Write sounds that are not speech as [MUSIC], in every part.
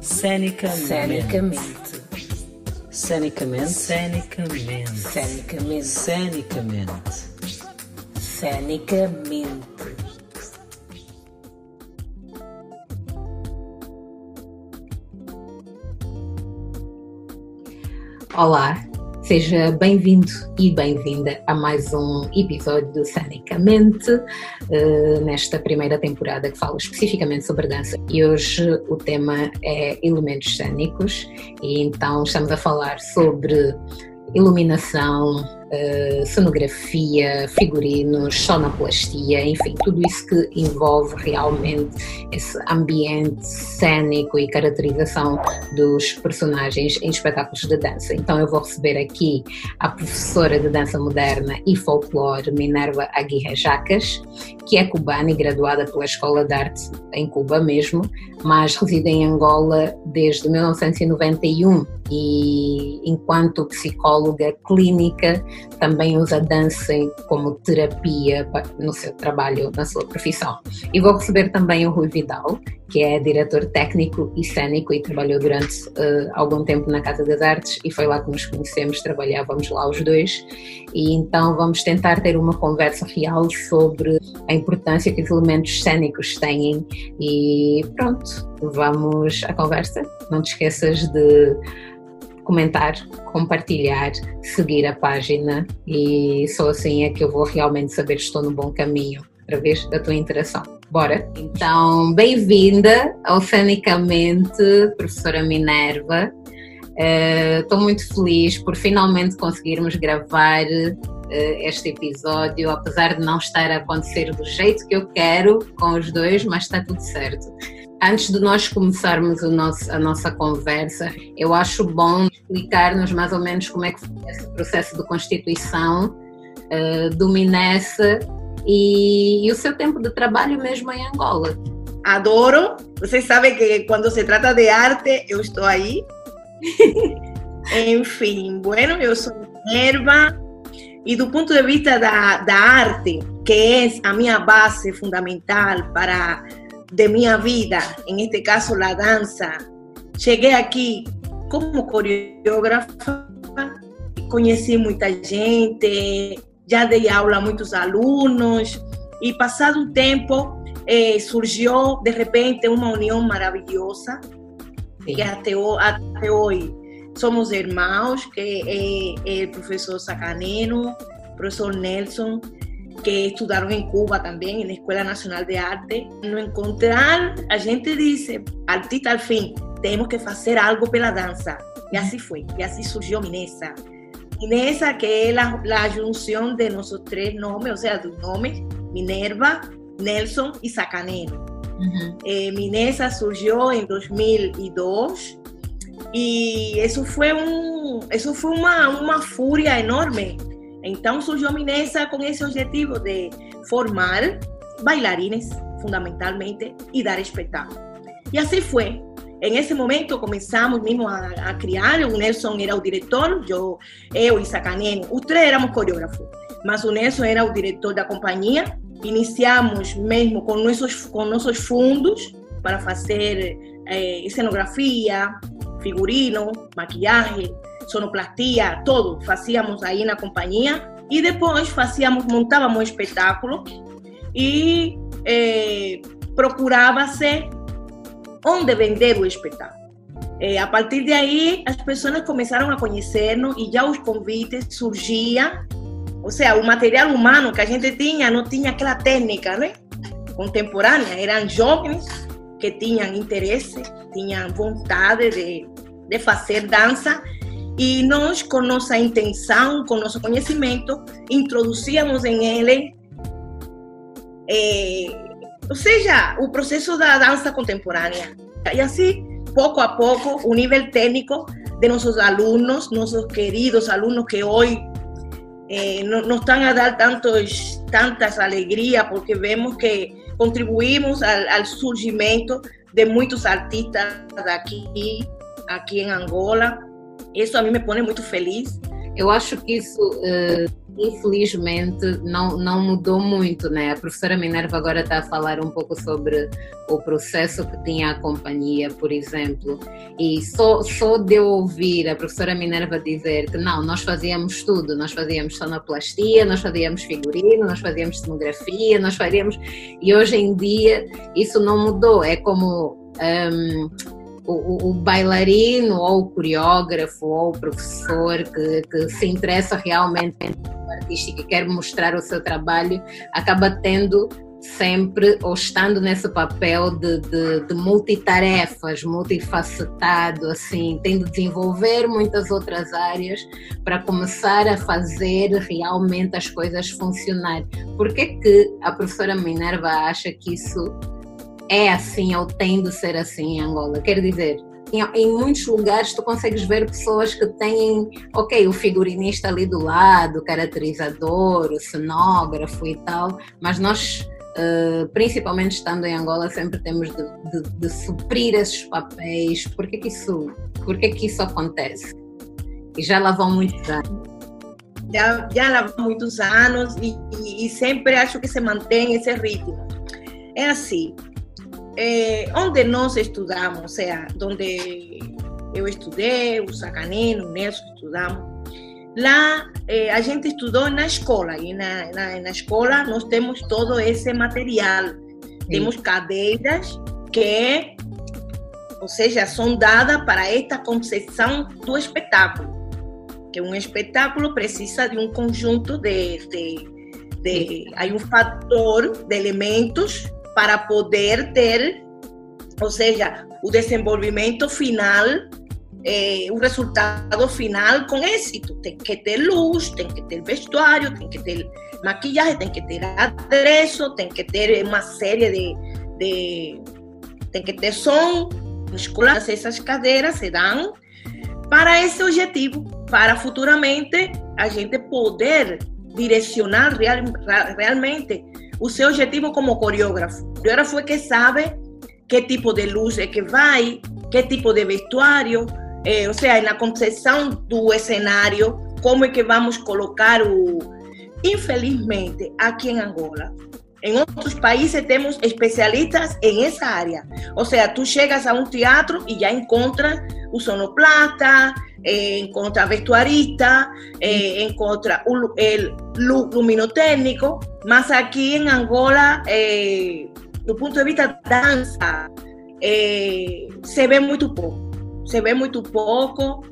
Cenicamente. Cenicamente. Cenicamente. Cenicamente. Cenicamente. Cenicamente. Cenicamente. Olá, seja bem-vindo e bem-vinda a mais um episódio do Cenicamente, uh, nesta primeira temporada que fala especificamente sobre dança. E hoje o tema é elementos cênicos, e então estamos a falar sobre iluminação, uh, cenografia, figurinos, sonoplastia, enfim, tudo isso que envolve realmente esse ambiente cênico e caracterização dos personagens em espetáculos de dança. Então eu vou receber aqui a professora de dança moderna e folclore Minerva Aguirre Jacas, que é cubana e graduada pela Escola de Arte em Cuba mesmo, mas reside em Angola desde 1991 e enquanto psicóloga clínica também usa dança como terapia no seu trabalho, na sua profissão. E vou receber também o Rui Vidal, que é diretor técnico e cênico e trabalhou durante uh, algum tempo na Casa das Artes e foi lá que nos conhecemos, trabalhávamos lá os dois. E então vamos tentar ter uma conversa real sobre a importância que os elementos cênicos têm e pronto, vamos à conversa. Não te esqueças de comentar, compartilhar, seguir a página e só assim é que eu vou realmente saber se estou no bom caminho através da tua interação. Bora? Então, bem-vinda ao professora Minerva. Estou uh, muito feliz por finalmente conseguirmos gravar uh, este episódio, apesar de não estar a acontecer do jeito que eu quero com os dois, mas está tudo certo. Antes de nós começarmos nosso, a nossa conversa, eu acho bom explicar-nos mais ou menos como é que foi esse processo de constituição uh, do Minessa e, e, o seu tempo de trabalho mesmo em Angola. Adoro. Vocês sabem que quando se trata de arte, eu estou aí. [LAUGHS] Enfim, bueno, eu sou Minerva e do ponto de vista da, da arte, que é a minha base fundamental para de mi vida, en este caso la danza. Llegué aquí como coreógrafa, conheci muita gente, já dei aula a muitos alunos e passado um tempo eh, surgiu de repente uma união maravilhosa que até, até hoje somos irmãos, que é, é o professor Sacaneno, professor Nelson, que estudaron en Cuba también, en la Escuela Nacional de Arte. No encontrar, a gente dice, artista al fin, tenemos que hacer algo pela danza. Y así fue, y así surgió Minesa. Minesa, que es la, la junción de nuestros tres nombres, o sea, de nombres, Minerva, Nelson y Sacanero. eh, Minesa surgió en 2002 y eso fue, un, eso fue una, una furia enorme Então surgiu a Minesa com esse objetivo de formar bailarines, fundamentalmente, e dar espetáculo. E assim foi. Em esse momento começamos mesmo a, a criar. O Nelson era o diretor, eu, eu e Sacaneno, os éramos coreógrafos, mas o Nelson era o diretor da companhia. Iniciamos mesmo com nossos, com nossos fundos para fazer eh, cenografia, figurino, maquiagem, sonoplastia, todo, fazíamos aí na companhia e depois fazíamos, montávamos um espetáculo e eh, procurava-se onde vender o espetáculo. Eh, a partir de aí, as pessoas começaram a conhecer-nos e já os convites surgiam, ou seja, o material humano que a gente tinha não tinha aquela técnica, né? Contemporânea, eram jovens que tinham interesse, tinham vontade de, de fazer dança e nós, com nossa intenção, com nosso conhecimento, introduzíamos em ele, é, ou seja, o processo da dança contemporânea. E assim, pouco a pouco, o nível técnico de nossos alunos, nossos queridos alunos que hoje eh, nos estão a dar tantos, tantas alegrias, porque vemos que contribuímos ao, ao surgimento de muitos artistas aqui, aqui em Angola, isso a mim me põe muito feliz. Eu acho que isso, uh, infelizmente, não, não mudou muito, né? A professora Minerva agora está a falar um pouco sobre o processo que tinha a companhia, por exemplo, e só, só de eu ouvir a professora Minerva dizer que não, nós fazíamos tudo, nós fazíamos sonoplastia, nós fazíamos figurino, nós fazíamos cenografia, nós fazíamos. E hoje em dia isso não mudou, é como. Um, o, o, bailarino ou o coreógrafo ou o professor que, que se interessa realmente pelo artístico e quer mostrar o seu trabalho acaba tendo sempre ou estando nesse papel de, de, de, multitarefas, multifacetado, assim, tendo de desenvolver muitas outras áreas para começar a fazer realmente as coisas funcionar. Por que, que a professora Minerva acha que isso é assim ou tem de ser assim em Angola. Quer dizer, em, em, muitos lugares tu consegues ver pessoas que têm, ok, o figurinista ali do lado, o caracterizador, o cenógrafo e tal, mas nós, uh, principalmente estando em Angola, sempre temos de, de, de suprir esses papéis. Por que, que isso, por que, que isso acontece? E já lá vão muitos anos. Já, já lá vão muitos anos e, e, e sempre acho que se mantém esse ritmo. É assim, eh, onde nós estudamos, ou seja, onde eu estudei, o Sacanino, o Nelson estudamos, lá eh, a gente estudou na escola, e na, na, na escola nós temos todo esse material. Sim. Temos cadeiras que, ou seja, são dadas para esta concepção do espetáculo. Que um espetáculo precisa de um conjunto de, de, de hay um fator de elementos para poder ter, ou seja, o desenvolvimento final, eh, o resultado final com êxito. Tem que ter luz, tem que ter vestuário, tem que ter maquiagem, tem que ter adereço, tem que ter uma série de, de que ter som, muscular. Essas cadeiras se dão para esse objetivo, para futuramente a gente poder direcionar real, realmente o seu objetivo como coreógrafo. O coreógrafo é que sabe que tipo de luz é que vai, que tipo de vestuário, eh, ou seja, na concepção do cenário, como é que vamos colocar o. Infelizmente, aqui em Angola, em outros países temos especialistas em essa área. Ou seja, tu chegas a um teatro e já encontras o sonoplata, eh, encontra vestuarista, eh, encontra o, el luminotécnico, mas aqui em Angola, eh, do ponto de vista da dança, eh, se vê muito pouco. Se vê muito pouco.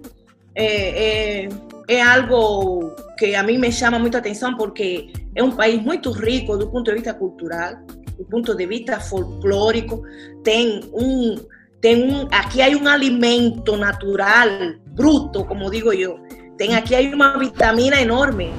É, é, é, algo que a mim me chama muita atenção porque é um país muito rico do ponto de vista cultural, do ponto de vista folclórico, tem um tem um, aqui há um alimento natural, bruto, como digo eu. Tem aqui há uma vitamina enorme.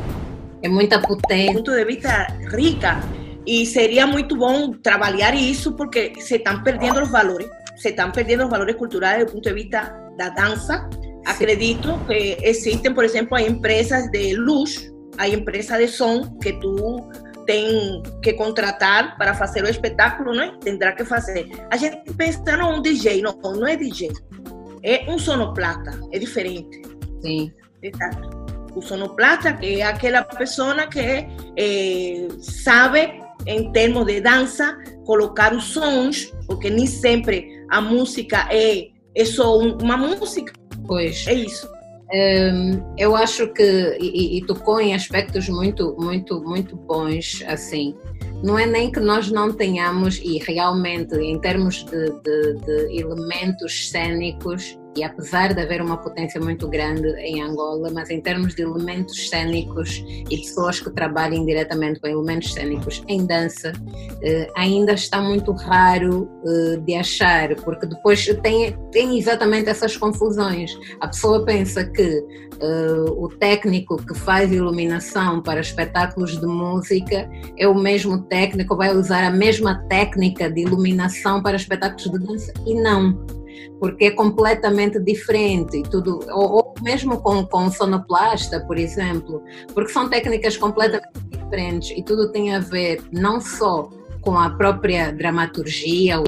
É muita potência. Do ponto de vista rica. E seria muito bom trabalhar isso porque se estão perdendo os valores. Se estão perdendo os valores culturais do ponto de vista da dança. Acredito que existem, por exemplo, empresas de luz, há empresas de som que tu tem que contratar para fazer o espetáculo, né? Tendrá que fazer. A gente pensa, não, um DJ, não, não é DJ. É um sonoplata, é diferente. Sim. Exato. O sonoplata, que é aquela pessoa que eh, sabe, em termos de dança, colocar os sons, porque nem sempre a música é, é só uma música. Pois. É isso. Um, eu acho que e, e, tocou em aspectos muito muito muito bons assim não é nem que nós não tenhamos e realmente em termos de, de, de elementos cênicos e apesar de haver uma potência muito grande em Angola, mas em termos de elementos cênicos e pessoas que trabalhem diretamente com elementos cênicos em dança, eh, ainda está muito raro eh, de achar, porque depois tem, tem exatamente essas confusões. A pessoa pensa que eh, o técnico que faz iluminação para espetáculos de música é o mesmo técnico, vai usar a mesma técnica de iluminação para espetáculos de dança, e não porque é completamente diferente, tudo, ou, ou mesmo com, com sonoplasta, por exemplo, porque são técnicas completamente diferentes e tudo tem a ver não só com a própria dramaturgia,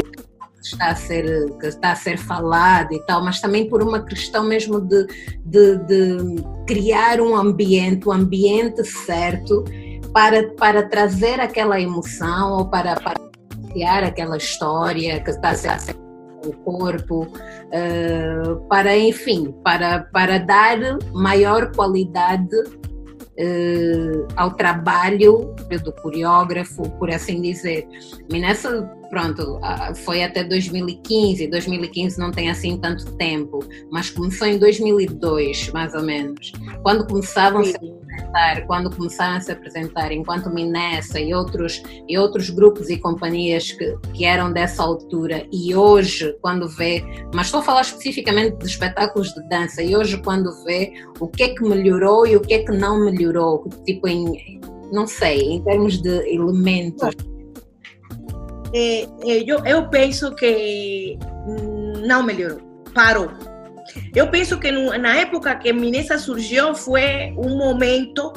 está a ser, que está a ser falada e tal, mas também por uma questão mesmo de, de, de criar um ambiente, o um ambiente certo para, para trazer aquela emoção ou para, para criar aquela história que está a ser o corpo, uh, para, enfim, para, para dar maior qualidade uh, ao trabalho do coreógrafo, por assim dizer. E nessa, pronto, foi até 2015, 2015 não tem assim tanto tempo, mas começou em 2002, mais ou menos, quando começavam apresentar, quando começaram a se apresentar, enquanto Minessa e outros, e outros grupos e companhias que, que eram dessa altura, e hoje, quando vê, mas estou a falar especificamente de espetáculos de dança, e hoje, quando vê o que é que melhorou e o que é que não melhorou, tipo, em, não sei, em termos de elementos. É, é, eu, eu penso que não melhorou, parou eu penso que na época que Minesa surgiu foi um momento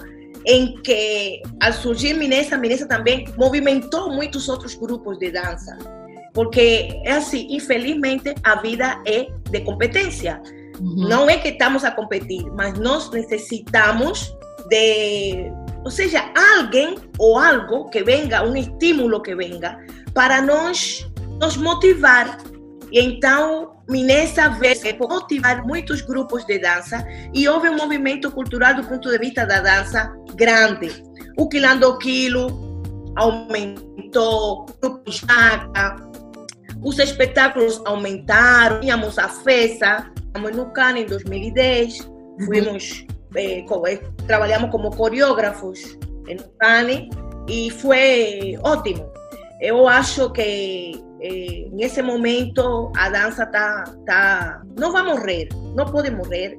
em que, ao surgir Minesa, Minesa também movimentou muitos outros grupos de dança. Porque é assim, infelizmente, a vida é de competência. Uhum. Não é que estamos a competir, mas nós necessitamos de, ou seja, alguém ou algo que venga, um estímulo que venga, para nos, nos motivar. E então, Minesa veio motivar muitos grupos de dança e houve um movimento cultural do ponto de vista da dança grande. O Quilandoquilo aumentou, o grupo Jaca, os espetáculos aumentaram, tínhamos a FESA, estamos no CAN em 2010, fuimos, eh, eh, trabalhamos como coreógrafos no CAN e foi ótimo. Eu acho que eh, nesse momento a dança tá, tá, não vai morrer, não pode morrer,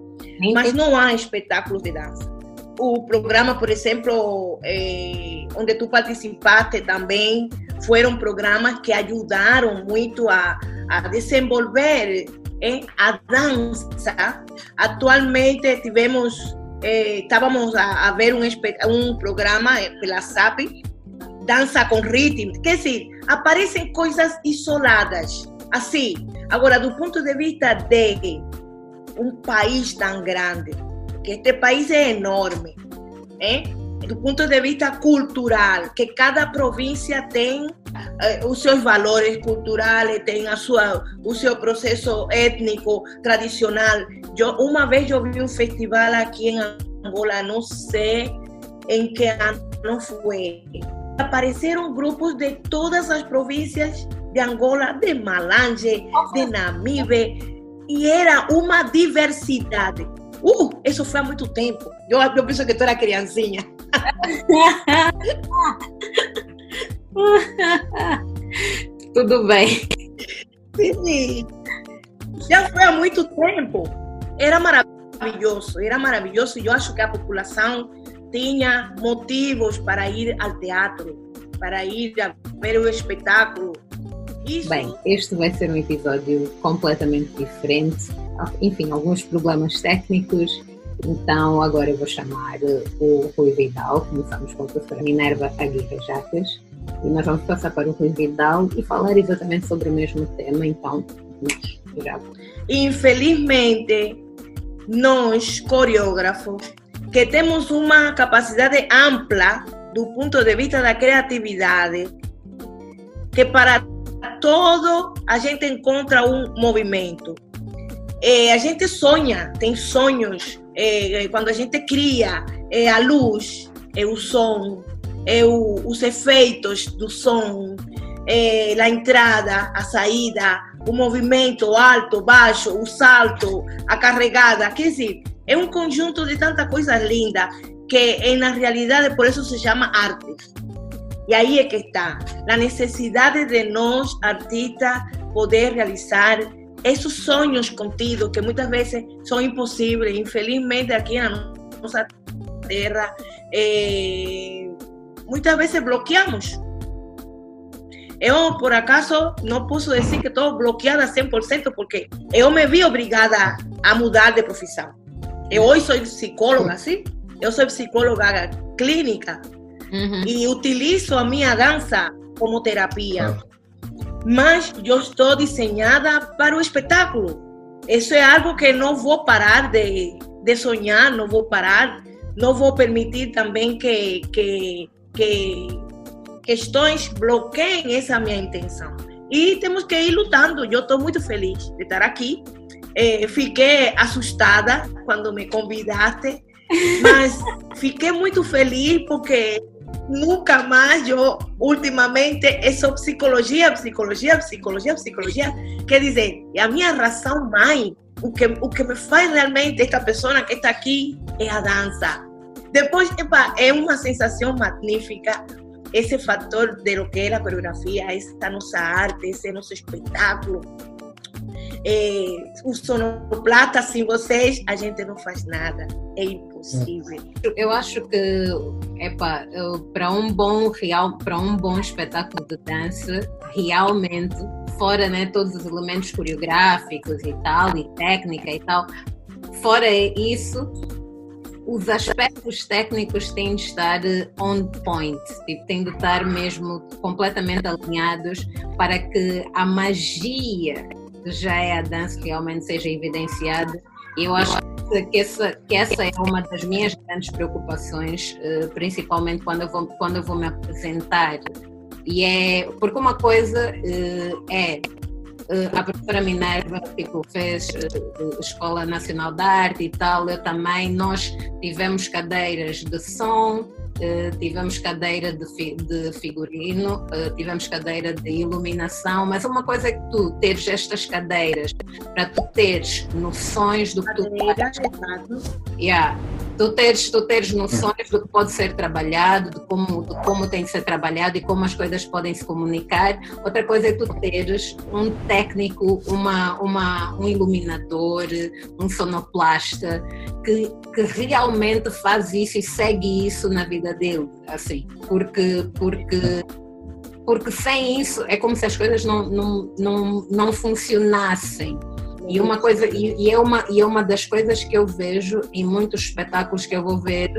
mas não há espetáculos de dança. O programa, por exemplo, eh, onde tu participaste também, foram programas que ajudaram muito a, a desenvolver eh, a dança. Atualmente tivemos, eh, estávamos a, a, ver um, um programa pela SAP, Dança com Ritmo, quer dizer, aparecem coisas isoladas. Assim, agora, do ponto de vista de um país tão grande, que este país é enorme, né? do ponto de vista cultural, que cada província tem eh, os seus valores culturais, tem a sua, o seu processo étnico, tradicional. Eu, uma vez eu vi um festival aqui em Angola, não sei em que ano foi, apareceram grupos de todas as províncias de Angola, de Malange, de Namibe, e era uma diversidade. Uh, isso foi há muito tempo. Eu, eu penso que tu era criancinha. [LAUGHS] Tudo bem. Sim, já foi há muito tempo. Era maravilhoso, era maravilhoso. E eu acho que a população tinha motivos para ir ao teatro, para ir ver o espetáculo. Isso... Bem, este vai ser um episódio completamente diferente. Enfim, alguns problemas técnicos. Então, agora eu vou chamar o Rui Vidal. Começamos com a professora Minerva Aguirre Jacas. E nós vamos passar para o Rui Vidal e falar exatamente sobre o mesmo tema. Então, já. Infelizmente, nós, coreógrafos, que temos uma capacidade ampla do ponto de vista da criatividade, que para todo a gente encontra um movimento. A gente sonha, tem sonhos. Quando a gente cria, a luz, é o som, é o, os efeitos do som, a entrada, a saída, o movimento alto, baixo, o salto, a carregada. Quer dizer, é um conjunto de tanta coisa linda que na realidade por isso se chama arte. E aí é que está a necessidade de nós, artistas, poder realizar esses sonhos contidos que muitas vezes são impossíveis. Infelizmente, aqui na nossa terra, eh, muitas vezes bloqueamos. Eu, por acaso, não posso dizer que estou bloqueada 100%, porque eu me vi obrigada a mudar de profissão. Eu hoje sou psicóloga, sim? Eu sou psicóloga clínica uhum. e utilizo a minha dança como terapia. mas eu estou desenhada para o espetáculo. Isso é algo que não vou parar de, de sonhar, não vou parar, não vou permitir também que, que, que questões bloqueiem essa minha intenção. E temos que ir lutando. Eu estou muito feliz de estar aqui. Eh, fiquei assustada quando me convidaste, mas fiquei muito feliz porque nunca mais eu, ultimamente, é só psicologia, psicologia, psicologia, psicologia. Quer dizer, a minha razão mãe. O que, o que me faz realmente esta pessoa que está aqui é a dança. Depois, epa, é uma sensação magnífica esse fator de lo que é a coreografia, essa nossa arte, esse nosso espetáculo. É, o sonoplata, sem vocês, a gente não faz nada. É impossível. Eu acho que, epa, para um bom real, para um bom espetáculo de dança, realmente, fora né, todos os elementos coreográficos e tal, e técnica e tal, fora isso, os aspectos técnicos têm de estar eh, on point, tipo, têm de estar mesmo completamente alinhados para que a magia já é a dança realmente seja evidenciada. E eu acho que essa, que essa é uma das minhas grandes preocupações, eh, principalmente quando eu vou, quando eu vou me apresentar. E é porque uma coisa eh, é Uh, a professora Minerva tipo, fez Escola Nacional de Arte e tal, eu também, nós tivemos cadeiras de som, Uh, tivemos cadeira de, fi, de figurino, uh, tivemos cadeira de iluminação, mas uma coisa é que tu teres estas cadeiras para tu teres noções do que tu yeah, tu teres, tu teres noções do que pode ser trabalhado, de como, de como tem de ser trabalhado e como as coisas podem se comunicar. Outra coisa é tu teres um técnico, uma, uma, um iluminador, um sonoplasta que, que realmente faz isso e segue isso na vida dele, assim, porque, porque, porque sem isso é como se as coisas não, não, não, não funcionassem. E uma coisa e, e, é uma e é uma das coisas que eu vejo em muitos espetáculos que eu vou ver,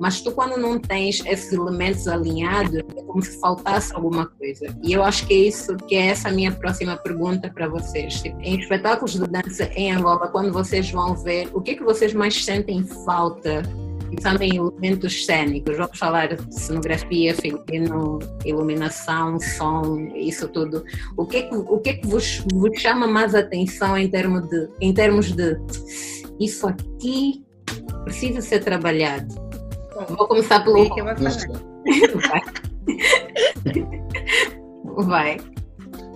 mas tu quando não tens esses elementos alinhados, é como se faltasse alguma coisa. E eu acho que é isso que é essa minha próxima pergunta para vocês. Tipo, em espetáculos de dança em Angola, quando vocês vão ver, o que é que vocês mais sentem falta pensando em elementos cênicos, vamos falar de cenografia, figurino, iluminação, som, isso tudo. O que é que, o que, é que vos, vos chama mais atenção em termos de, em termos de isso aqui precisa ser trabalhado? Vou começar pelo. Que vai. [LAUGHS] vai.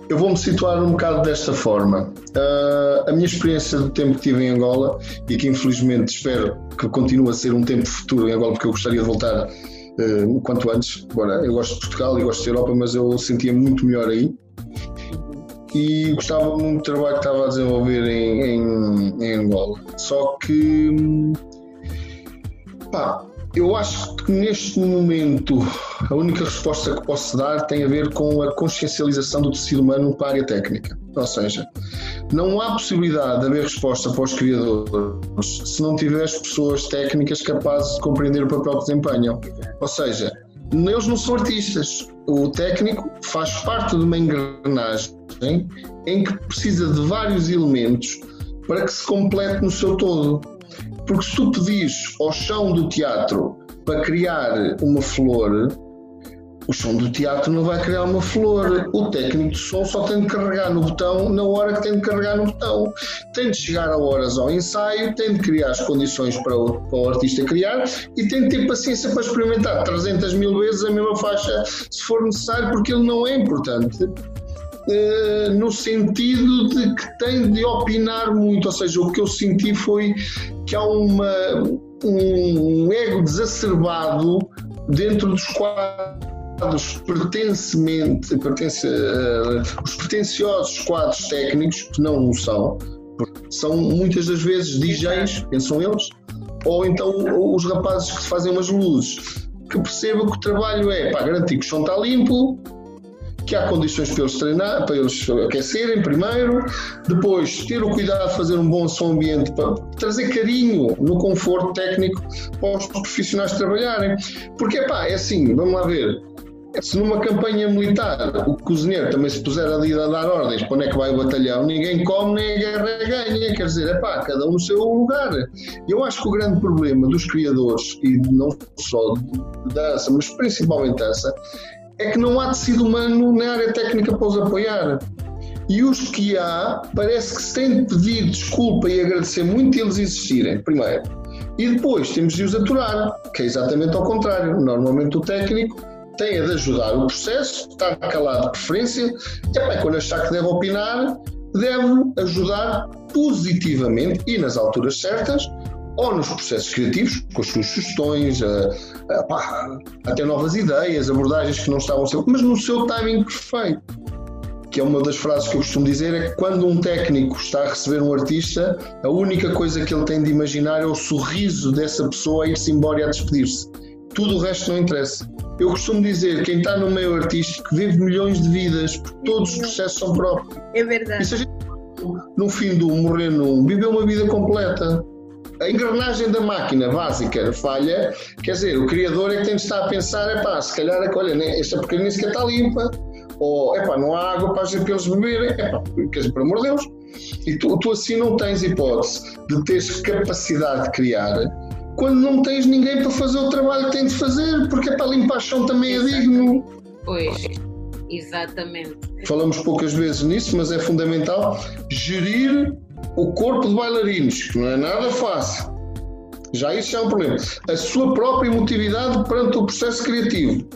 Eu vou-me situar um bocado desta forma. Uh, a minha experiência do tempo que tive em Angola, e que infelizmente espero que continue a ser um tempo futuro em Angola, porque eu gostaria de voltar uh, quanto antes. Agora, eu gosto de Portugal e gosto de Europa, mas eu sentia muito melhor aí. E gostava muito do trabalho que estava a desenvolver em, em, em Angola. Só que, pá, eu acho que neste momento a única resposta que posso dar tem a ver com a consciencialização do tecido humano para a área técnica. Ou seja, não há possibilidade de haver resposta para os criadores se não tiveres pessoas técnicas capazes de compreender o papel que desempenham. Ou seja, eles não são artistas. O técnico faz parte de uma engrenagem em que precisa de vários elementos para que se complete no seu todo. Porque se tu pedis ao chão do teatro para criar uma flor, o som do teatro não vai criar uma flor. O técnico de som só tem de carregar no botão na hora que tem de carregar no botão. Tem de chegar a horas ao ensaio, tem de criar as condições para o, para o artista criar e tem de ter paciência para experimentar 300 mil vezes a mesma faixa se for necessário, porque ele não é importante. Eh, no sentido de que tem de opinar muito, ou seja, o que eu senti foi que há uma, um ego desacerbado dentro dos quadros pertencemente, pertence, uh, os pretenciosos quadros técnicos, que não o são, são muitas das vezes DJs, pensam eles, ou então os rapazes que fazem umas luzes, que percebam que o trabalho é para garantir que o chão está limpo, que há condições para eles treinar, para eles aquecerem primeiro, depois ter o cuidado de fazer um bom som ambiente para trazer carinho no conforto técnico para os profissionais trabalharem. Porque, pá, é assim, vamos lá ver, Se numa campanha militar o cozinheiro também se puser ali a dar ordens para onde é que vai o batalhão, ninguém come nem a guerra ganha. Quer dizer, é pá, cada um no seu lugar. Eu acho que o grande problema dos criadores, e não só de dança, mas principalmente dança, é que não há tecido humano na área técnica para os apoiar. E os que há, parece que se de pedir desculpa e agradecer muito eles existirem, primeiro. E depois temos de os aturar, que é exatamente ao contrário. Normalmente o técnico tem de ajudar o processo, estar calado de preferência, bem, quando achar que deve opinar, deve ajudar positivamente e nas alturas certas, ou nos processos criativos, com as suas sugestões, a, a, pá, até novas ideias, abordagens que não estavam ser, mas no seu timing perfeito. Que é uma das frases que eu costumo dizer: é que quando um técnico está a receber um artista, a única coisa que ele tem de imaginar é o sorriso dessa pessoa a ir-se embora e a despedir-se. Tudo o resto não interessa. Eu costumo dizer: quem está no meio artístico vive milhões de vidas, porque todos os processos são próprios. É verdade. E se a gente, no fim do morrer num, viveu uma vida completa a engrenagem da máquina básica falha, quer dizer, o criador é que tem de estar a pensar, é pá, se calhar, olha, esta porcaria sequer está limpa, ou é pá, não há água para, para eles beberem, é pá, quer dizer, por amor de Deus. E tu, tu assim não tens hipótese de teres capacidade de criar quando não tens ninguém para fazer o trabalho que tens de fazer, porque é para limpar chão também é digno. Pois, exatamente. Falamos poucas vezes nisso, mas é fundamental gerir o corpo de bailarinos, que não é nada fácil. Já isso é um problema. A sua própria emotividade perante o processo criativo.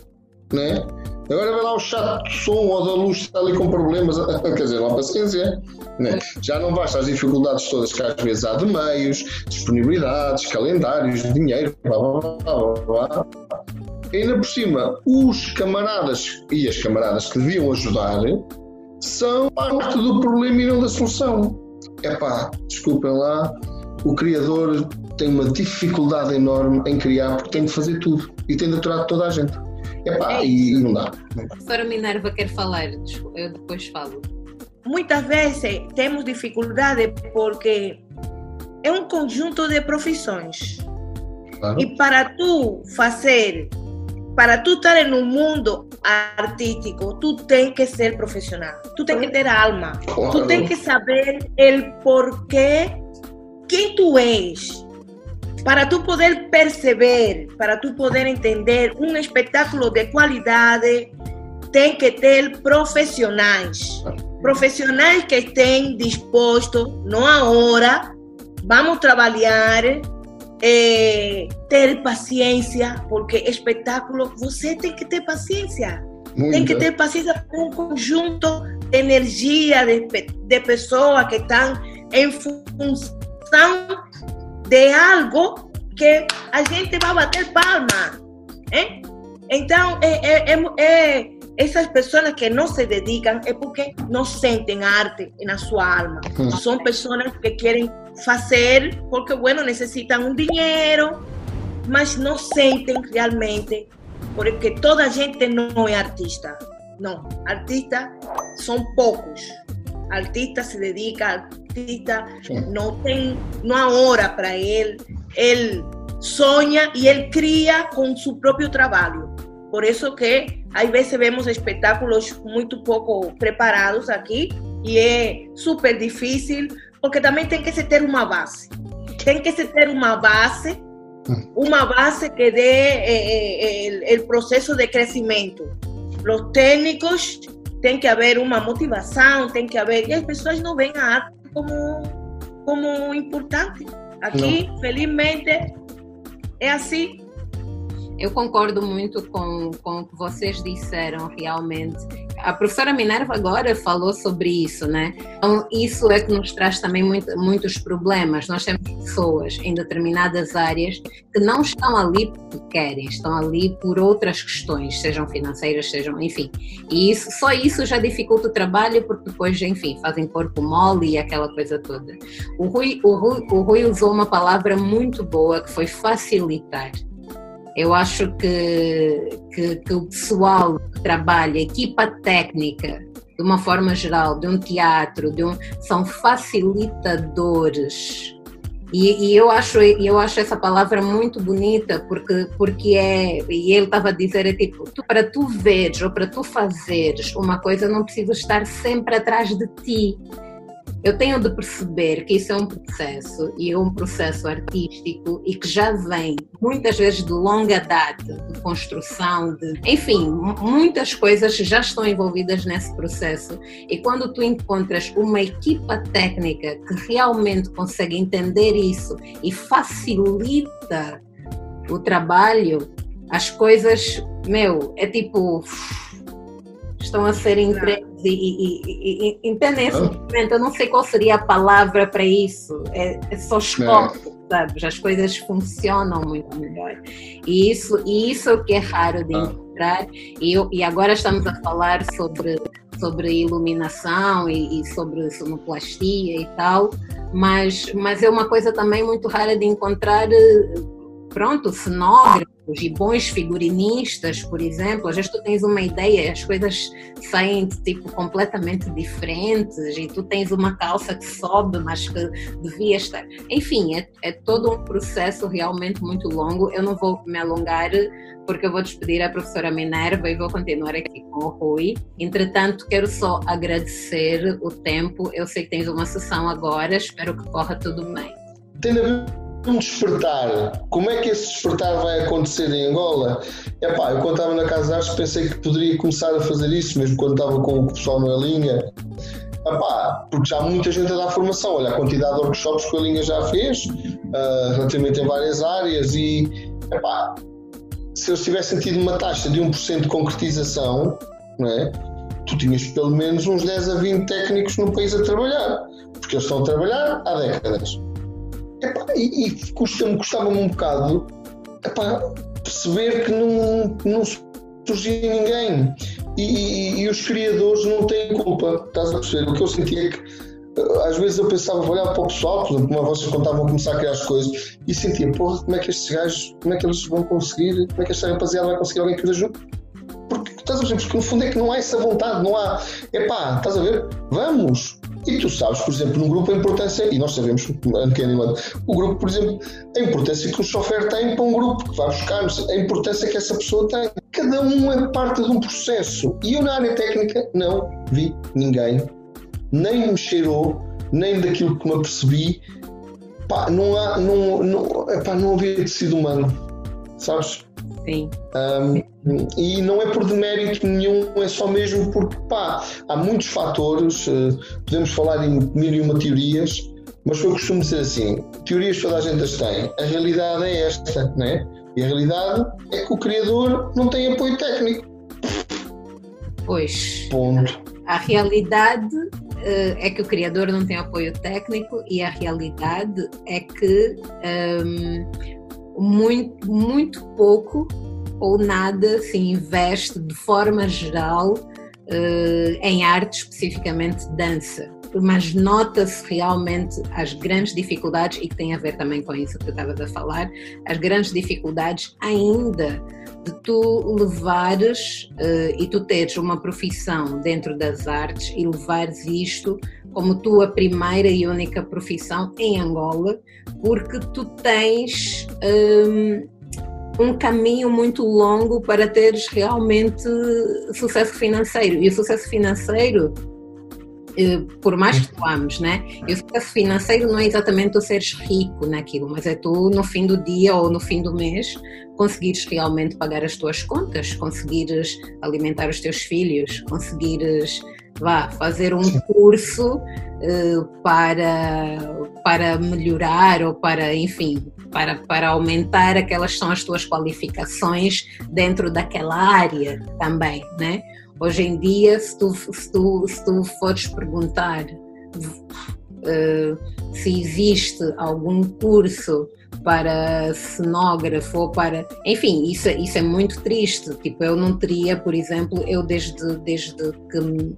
Né? Agora vai lá o chato de som ou da luz está ali com problemas, [LAUGHS] quer dizer, não há paciência. Né? Já não basta as dificuldades todas que às vezes há de meios, disponibilidades, calendários, dinheiro, blá blá blá blá. ainda por cima, os camaradas e as camaradas que deviam ajudar são parte do problema e não da solução epá, desculpem lá, o criador tem uma dificuldade enorme em criar porque tem de fazer tudo e tem de aturar toda a gente. Epá, é e, e não dá. A professora Minerva quer falar, eu depois falo. Muitas vezes temos dificuldade porque é um conjunto de profissões. Claro. E para tu fazer para tu estar no mundo artístico, tu tens que ser profissional, tu tens que ter alma, claro. tu tens que saber o porquê, quem tu és, para tu poder perceber, para tu poder entender um espetáculo de qualidade, tem que ter profissionais, profissionais que estén dispostos, não agora, vamos trabalhar é, ter paciência, porque espetáculo você tem que ter paciência. Muito. Tem que ter paciência com um conjunto de energia de, de pessoas que estão em função de algo que a gente vai bater palma. Hein? Então, é, é, essas pessoas que não se dedicam é porque não sentem arte na sua alma. São pessoas que querem fazer porque, bueno, necessitam um dinheiro, mas não sentem realmente, porque toda a gente não é artista. Não, artistas são poucos. Artista se dedica, artista não tem, não há hora para ele. Ele sonha e ele cria com seu próprio trabalho. Por isso que às vezes vemos espetáculos muito pouco preparados aqui e é super difícil porque também tem que se ter uma base. Tem que se ter uma base, uma base que dê eh, eh, o processo de crescimento. Os técnicos tem que haver uma motivação, tem que haver. E as pessoas não veem a arte como, como importante. Aqui, não. felizmente, é assim. Eu concordo muito com, com o que vocês disseram, realmente. A professora Minerva agora falou sobre isso, né? Então, isso é que nos traz também muito, muitos problemas. Nós temos pessoas em determinadas áreas que não estão ali porque querem, estão ali por outras questões, sejam financeiras, sejam, enfim. E isso, só isso já dificulta o trabalho, porque depois, enfim, fazem corpo mole e aquela coisa toda. O Rui, o Rui, o Rui usou uma palavra muito boa que foi facilitar eu acho que, que, que o pessoal que trabalha, equipa técnica, de uma forma geral, de um teatro, de um, são facilitadores. E, e, eu acho eu acho essa palavra muito bonita porque porque é e ele estava a dizer é tipo tu, para tu veres ou para tu fazeres uma coisa não precisa estar sempre atrás de ti eu tenho de perceber que isso é um processo e é um processo artístico e que já vem muitas vezes de longa data, de construção, de, enfim, muitas coisas já estão envolvidas nesse processo. E quando tu encontras uma equipa técnica que realmente consegue entender isso e facilita o trabalho, as coisas, meu, é tipo estão a ser entregues e, e, e, e entendem esse movimento. Eu não sei qual seria a palavra para isso. É, é só escopo, sabe? As coisas funcionam muito melhor. E isso, e isso é o que é raro de ah. encontrar. E, eu, e agora estamos a falar sobre sobre iluminação e, e, sobre sonoplastia e tal, mas, mas é uma coisa também muito rara de encontrar, eh, pronto, cenógrafo, e bons figurinistas, por exemplo, às vezes tu tens uma ideia, as coisas saem tipo completamente diferentes e tu tens uma calça que sobe, mas que devia estar. Enfim, é, é todo um processo realmente muito longo. Eu não vou me alongar porque eu vou despedir a professora Minerva e vou continuar aqui com o Rui. Entretanto, quero só agradecer o tempo. Eu sei que tens uma sessão agora, espero que corra tudo bem. Tem um despertar. Como é que esse despertar vai acontecer em Angola? Epá, eu quando estava na Casa Artes pensei que poderia começar a fazer isso, mesmo quando estava com o pessoal na linha. Epá, porque já há muita gente a dar formação. Olha a quantidade de workshops que a linha já fez, uh, relativamente em várias áreas, e epá, se eu tivesse tido uma taxa de 1% de concretização, não é? tu tinhas pelo menos uns 10 a 20 técnicos no país a trabalhar, porque eles estão a trabalhar há décadas. Epá, e, e custa-me, custava-me um bocado epá, perceber que não, não surgia ninguém. E, e, e, os criadores não têm culpa, estás a perceber? O que eu sentia é que eh, às vezes eu pensava, olhar para o pessoal, por exemplo, como vocês contavam começar a criar as coisas, e sentia, porra, como é que estes gajos, como é que eles vão conseguir, como é que esta rapaziada vai conseguir alguém que os ajude? Porque, estás a perceber? Porque no fundo é que não há essa vontade, não há, epá, estás a ver? Vamos, e tu sabes, por exemplo, num grupo a importância, e nós sabemos, o grupo, por exemplo, a importância que o chofer tem para um grupo que vai buscar-nos, a importância que essa pessoa tem. Cada um é parte de um processo. E eu na área técnica não vi ninguém, nem me cheirou, nem daquilo que me apercebi. Pá, não, há, não, não, epá, não havia tecido humano, sabes? Sim. Um, e não é por demérito nenhum, é só mesmo porque pá, há muitos fatores, uh, podemos falar em mil e uma teorias, mas eu costumo dizer assim: teorias toda a gente as tem, a realidade é esta, né? E a realidade é que o criador não tem apoio técnico. Pois. Ponto. A realidade uh, é que o criador não tem apoio técnico e a realidade é que um, muito, muito pouco ou nada se investe de forma geral uh, em arte, especificamente dança. Mas nota-se realmente as grandes dificuldades, e que tem a ver também com isso que eu estava a falar, as grandes dificuldades ainda de tu levares uh, e tu teres uma profissão dentro das artes e levares isto como tua primeira e única profissão em Angola, porque tu tens um, um caminho muito longo para teres realmente sucesso financeiro. E o sucesso financeiro eh, por mais que tu ames, né? E o sucesso financeiro não é exatamente tu seres rico naquilo, mas é tu no fim do dia ou no fim do mês conseguires realmente pagar as tuas contas, conseguires alimentar os teus filhos, conseguires vá fazer um curso uh, para, para melhorar ou para, enfim, para, para aumentar aquelas são as tuas qualificações dentro daquela área também, né? Hoje em dia, se tu, se tu, se tu fores perguntar uh, se existe algum curso para cenógrafo ou para. Enfim, isso, é, isso é muito triste. Tipo, eu não teria, por exemplo, eu desde, desde que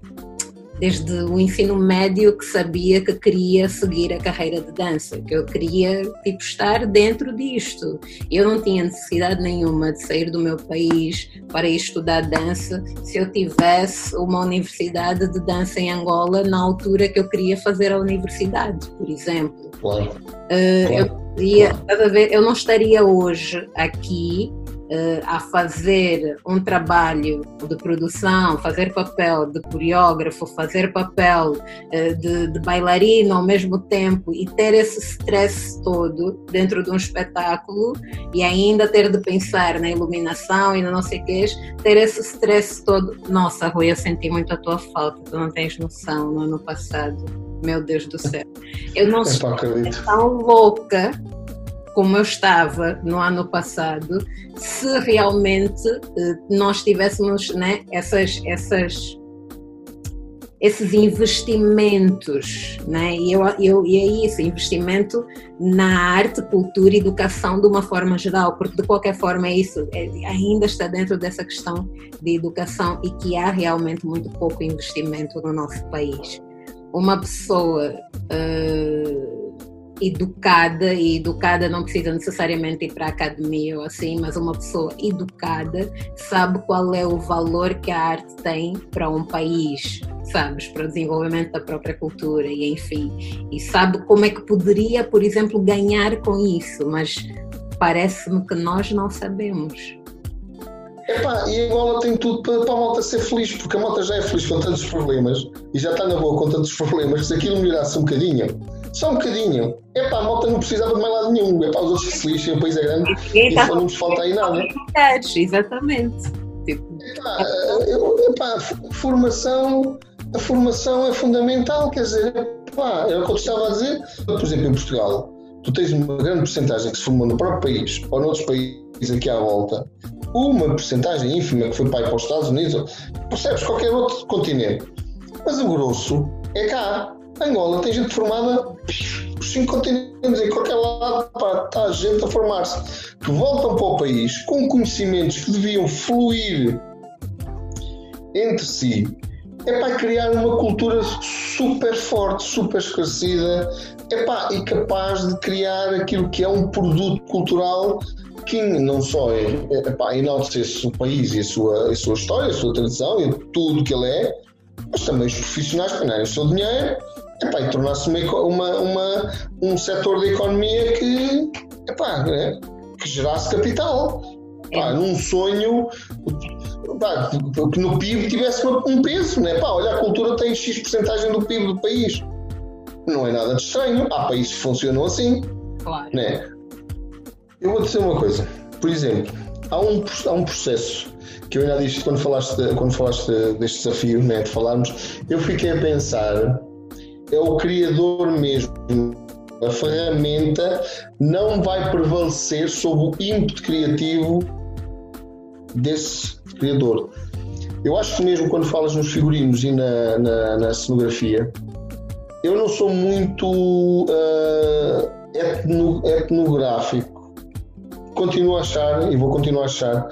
desde o ensino médio que sabia que queria seguir a carreira de dança, que eu queria tipo, estar dentro disto. Eu não tinha necessidade nenhuma de sair do meu país para ir estudar dança se eu tivesse uma universidade de dança em Angola na altura que eu queria fazer a universidade, por exemplo. Claro. Claro. Eu, eu não estaria hoje aqui uh, a fazer um trabalho de produção, fazer papel de coreógrafo, fazer papel uh, de, de bailarino ao mesmo tempo e ter esse stress todo dentro de um espetáculo e ainda ter de pensar na iluminação e no não sei o que, ter esse stress todo. Nossa, Rui, eu senti muito a tua falta, tu não tens noção no ano passado. Meu Deus do céu. Eu não sou tão louca como eu estava no ano passado, se realmente eh, nós tivéssemos né, essas, essas, esses investimentos, né? e, eu, eu, e é isso, investimento na arte, cultura e educação de uma forma geral, porque de qualquer forma é isso, é, ainda está dentro dessa questão de educação e que há realmente muito pouco investimento no nosso país. Uma pessoa. Uh, educada, e educada não precisa necessariamente ir para a academia ou assim, mas uma pessoa educada sabe qual é o valor que a arte tem para um país, sabes, para o desenvolvimento da própria cultura e enfim, e sabe como é que poderia, por exemplo, ganhar com isso, mas parece-me que nós não sabemos. Epá, e Angola tem tudo para, para a malta ser feliz, porque a malta já é feliz com tantos problemas e já está na boa com tantos [LAUGHS] problemas, se aquilo melhorasse um bocadinho, só um bocadinho. É pá, a malta não precisava de mais lado nenhum. É pá, os outros se lixem, o país é grande e tá não nos falta aí nada. Exatamente. Tipo... Epá, eu, epá, formação, a formação é fundamental, quer dizer, epá, é o que eu estava a dizer. Por exemplo, em Portugal, tu tens uma grande porcentagem que se formou no próprio país ou noutros países aqui à volta, uma porcentagem ínfima que foi para, para os Estados Unidos, percebes, qualquer outro continente. Mas o grosso é cá. Angola tem gente formada por cinco continentes, em qualquer lado pá, está gente a formar-se, que voltam para o país com conhecimentos que deviam fluir entre si, é para criar uma cultura super forte, super esclarecida, é pá, e capaz de criar aquilo que é um produto cultural que não só é, é pá, enaltece o país e a sua, a sua história, a sua tradição e tudo que ele é, mas também os profissionais ganharem o seu dinheiro epá, e tornar-se uma, uma, uma, um setor da economia que, epá, né, que gerasse capital. Epá, num sonho epá, que no PIB tivesse um peso. Né? Epá, olha, a cultura tem X porcentagem do PIB do país. Não é nada de estranho. Há países que funcionam assim. Claro. Né? Eu vou dizer uma coisa. Por exemplo, há um, há um processo que eu ainda disse quando falaste, quando falaste deste desafio, né, de falarmos, eu fiquei a pensar é o criador mesmo. A ferramenta não vai prevalecer sobre o ímpeto criativo desse criador. Eu acho que mesmo quando falas nos figurinos e na, na, na cenografia, eu não sou muito uh, etno, etnográfico. Continuo a achar, e vou continuar a achar,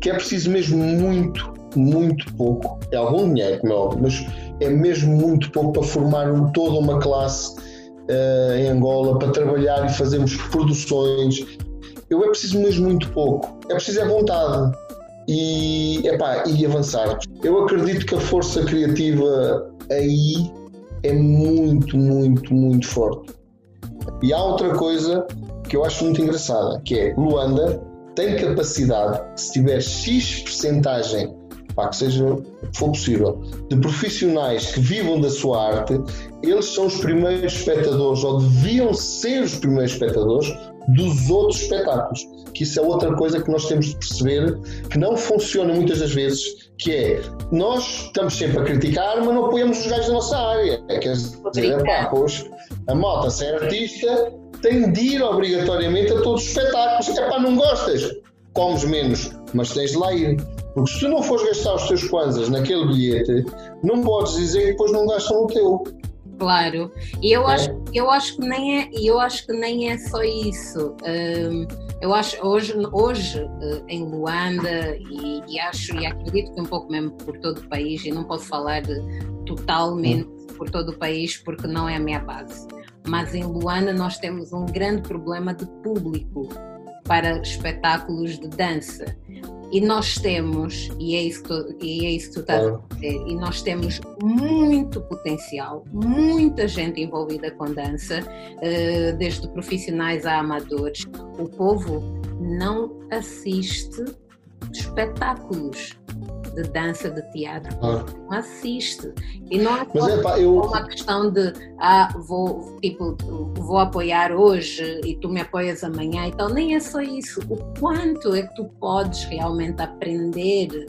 que é preciso mesmo muito, muito pouco. É algum dinheiro, como é óbvio, mas é mesmo muito pouco para formar toda uma classe uh, em Angola, para trabalhar e fazermos produções. Eu é preciso mesmo muito pouco. É preciso é vontade e, epá, e avançar. Eu acredito que a força criativa aí é muito, muito, muito forte. E há outra coisa que eu acho muito engraçada, que é Luanda tem capacidade, se tiver X percentagem pá, que seja for possível, de profissionais que vivam da sua arte, eles são os primeiros espectadores, ou deviam ser os primeiros espectadores dos outros espetáculos. Que isso é outra coisa que nós temos de perceber que não funciona muitas das vezes, que é nós estamos sempre a criticar, mas não apoiamos os gajos da nossa área. Quer dizer, pá, pois, a moto, se é artista, tem de ir obrigatoriamente a todos os espetáculos. É pá, não gostas? Comes menos, mas tens de lá ir. Porque se tu não fores gastar os teus kwanzas naquele bilhete, não podes dizer que depois não gastam o teu. Claro, e eu acho, eu acho que nem é, eu acho que nem é só isso. Um, eu acho hoje, hoje uh, em Luanda e, e, acho e acredito que um pouco mesmo por todo o país e não posso falar totalmente por todo o país porque não é a minha base. Mas em Luanda nós temos um grande problema de público para espetáculos de dança. E nós temos, e é isso que tu, e é isso que tu estás a dizer, e nós temos muito potencial, muita gente envolvida com dança, eh, desde profissionais a amadores. O povo não assiste espetáculos de dança, de teatro, ah. não assiste. E não é só pá, eu... uma questão de ah, vou, tipo, vou apoiar hoje e tu me apoias amanhã então Nem é só isso. O quanto é que tu podes realmente aprender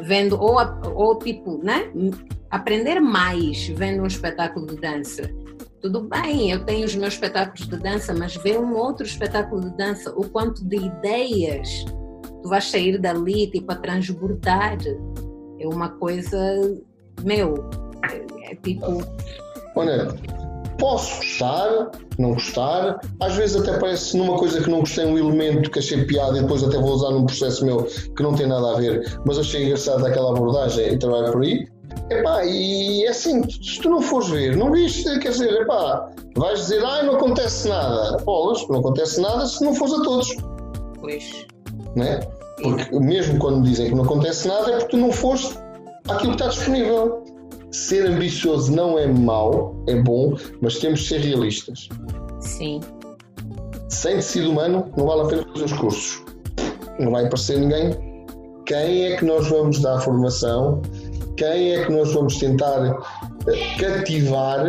vendo, ou, ou tipo, né? Aprender mais vendo um espetáculo de dança. Tudo bem, eu tenho os meus espetáculos de dança, mas ver um outro espetáculo de dança, o quanto de ideias tu vais sair dali tipo a transbordar. É uma coisa, meu, é, é tipo. Olha, posso gostar, não gostar, às vezes até parece numa coisa que não gostei um elemento que achei piada e depois até vou usar num processo meu que não tem nada a ver, mas achei engraçado aquela abordagem e trabalho por aí. Epá, e é assim, se tu não fores ver, não viste, quer dizer, epá, vais dizer, ah, não acontece nada. Bolas, não acontece nada se não fores a todos. Pois né? Porque mesmo quando dizem que não acontece nada é porque tu não foste aquilo que está disponível. Ser ambicioso não é mau, é bom, mas temos de ser realistas. Sim. Sem tecido humano, não vale a pena fazer os cursos. Não vai aparecer ninguém. Quem é que nós vamos dar formação? Quem é que nós vamos tentar cativar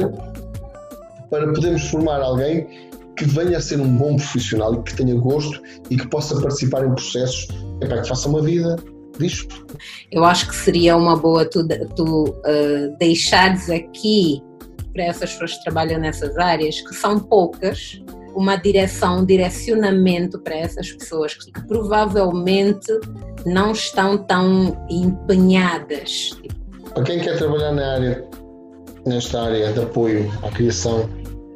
para podermos formar alguém que venha a ser um bom profissional e que tenha gosto e que possa participar em processos para que faça uma vida disto. Eu acho que seria uma boa tu, tu uh, deixares aqui para essas pessoas que trabalham nessas áreas, que são poucas, uma direção, um direcionamento para essas pessoas que, que provavelmente não estão tão empenhadas. Para quem quer trabalhar na área, nesta área de apoio à criação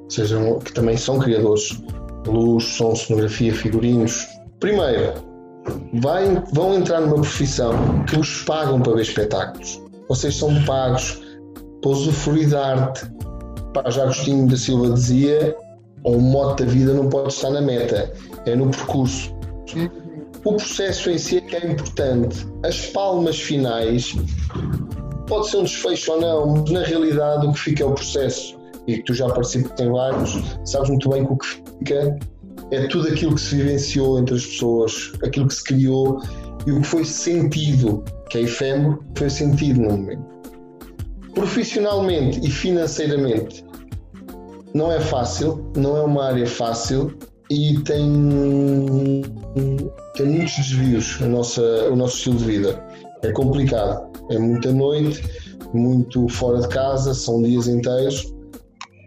sejam, que também são criadores luz, som, sonografia, figurinos. Primeiro, vai, vão entrar numa profissão que os pagam para ver espetáculos. Vocês são pagos para usufruir da arte. Pá, já Agostinho da Silva dizia: o mote da vida não pode estar na meta, é no percurso. O processo em si é que é importante. As palmas finais pode ser um desfecho ou não, mas na realidade o que fica é o processo e que tu já participas em vários, sabes muito bem que o que fica é tudo aquilo que se vivenciou entre as pessoas, aquilo que se criou e o que foi sentido, que é efêmero, foi sentido no momento. Profissionalmente e financeiramente não é fácil, não é uma área fácil e tem, tem muitos desvios a nossa, o nosso estilo de vida. É complicado, é muita noite, muito fora de casa, são dias inteiros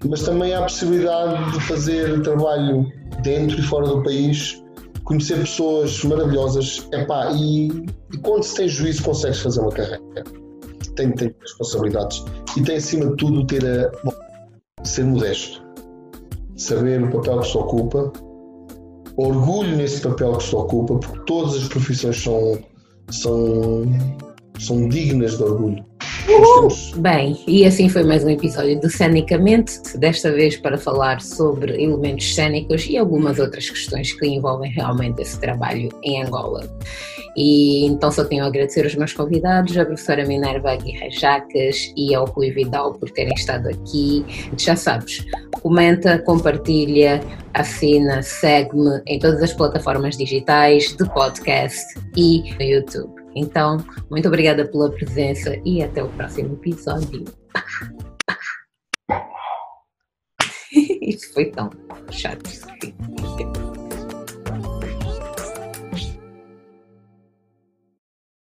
mas também há a possibilidade de fazer trabalho dentro e fora do país, conhecer pessoas maravilhosas, epá, e, e quando se tem juízo consegues fazer uma carreira. Tem, tem responsabilidades e tem acima de tudo ter a ser modesto, saber o papel que se ocupa, orgulho nesse papel que se ocupa, porque todas as profissões são, são, são dignas de orgulho. Bem, e assim foi mais um episódio do Cenicamente, desta vez para falar sobre elementos cênicos e algumas outras questões que envolvem realmente esse trabalho em Angola. E então só tenho a agradecer aos meus convidados, a professora Minerva Aguirre Jacas e ao Rui Vidal por terem estado aqui. Já sabes, comenta, compartilha, assina, segue-me em todas as plataformas digitais de podcast e no YouTube. Então, muito obrigada pela presença e até o próximo episódio. [LAUGHS] Isso foi tão chato.